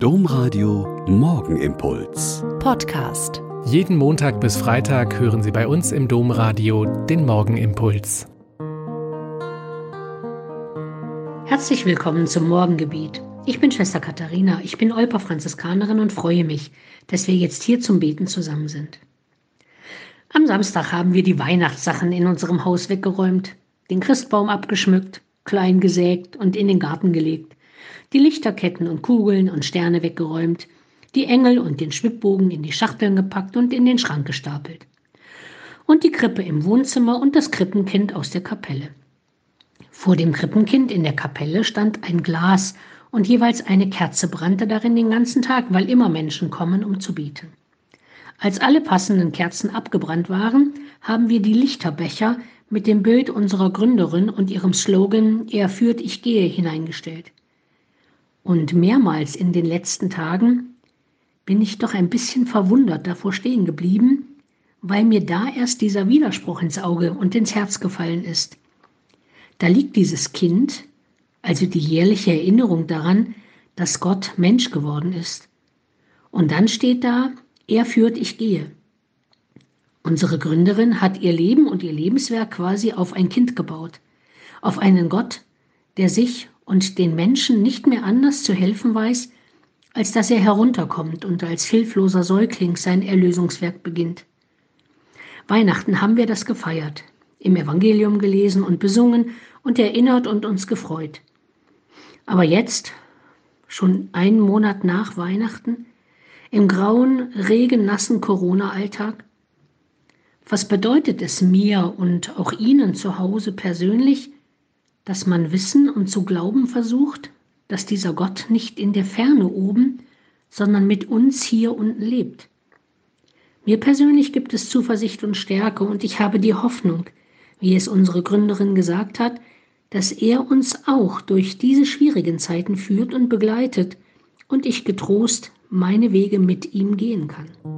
Domradio Morgenimpuls. Podcast. Jeden Montag bis Freitag hören Sie bei uns im Domradio den Morgenimpuls. Herzlich willkommen zum Morgengebet. Ich bin Schwester Katharina, ich bin Olper Franziskanerin und freue mich, dass wir jetzt hier zum Beten zusammen sind. Am Samstag haben wir die Weihnachtssachen in unserem Haus weggeräumt, den Christbaum abgeschmückt, klein gesägt und in den Garten gelegt, die Lichterketten und Kugeln und Sterne weggeräumt, die Engel und den Schwibbogen in die Schachteln gepackt und in den Schrank gestapelt. Und die Krippe im Wohnzimmer und das Krippenkind aus der Kapelle. Vor dem Krippenkind in der Kapelle stand ein Glas und jeweils eine Kerze brannte darin den ganzen Tag, weil immer Menschen kommen, um zu beten. Als alle passenden Kerzen abgebrannt waren, haben wir die Lichterbecher mit dem Bild unserer Gründerin und ihrem Slogan Er führt, ich gehe hineingestellt. Und mehrmals in den letzten Tagen bin ich doch ein bisschen verwundert davor stehen geblieben, weil mir da erst dieser Widerspruch ins Auge und ins Herz gefallen ist. Da liegt dieses Kind, also die jährliche Erinnerung daran, dass Gott Mensch geworden ist. Und dann steht da, er führt, ich gehe. Unsere Gründerin hat ihr Leben und ihr Lebenswerk quasi auf ein Kind gebaut, auf einen Gott, der sich und den Menschen nicht mehr anders zu helfen weiß, als dass er herunterkommt und als hilfloser Säugling sein Erlösungswerk beginnt. Weihnachten haben wir das gefeiert, im Evangelium gelesen und besungen und erinnert und uns gefreut. Aber jetzt, schon einen Monat nach Weihnachten, im grauen, regennassen Corona-Alltag, was bedeutet es mir und auch Ihnen zu Hause persönlich, dass man wissen und zu glauben versucht, dass dieser Gott nicht in der Ferne oben, sondern mit uns hier unten lebt? Mir persönlich gibt es Zuversicht und Stärke und ich habe die Hoffnung, wie es unsere Gründerin gesagt hat, dass er uns auch durch diese schwierigen Zeiten führt und begleitet und ich getrost meine Wege mit ihm gehen kann.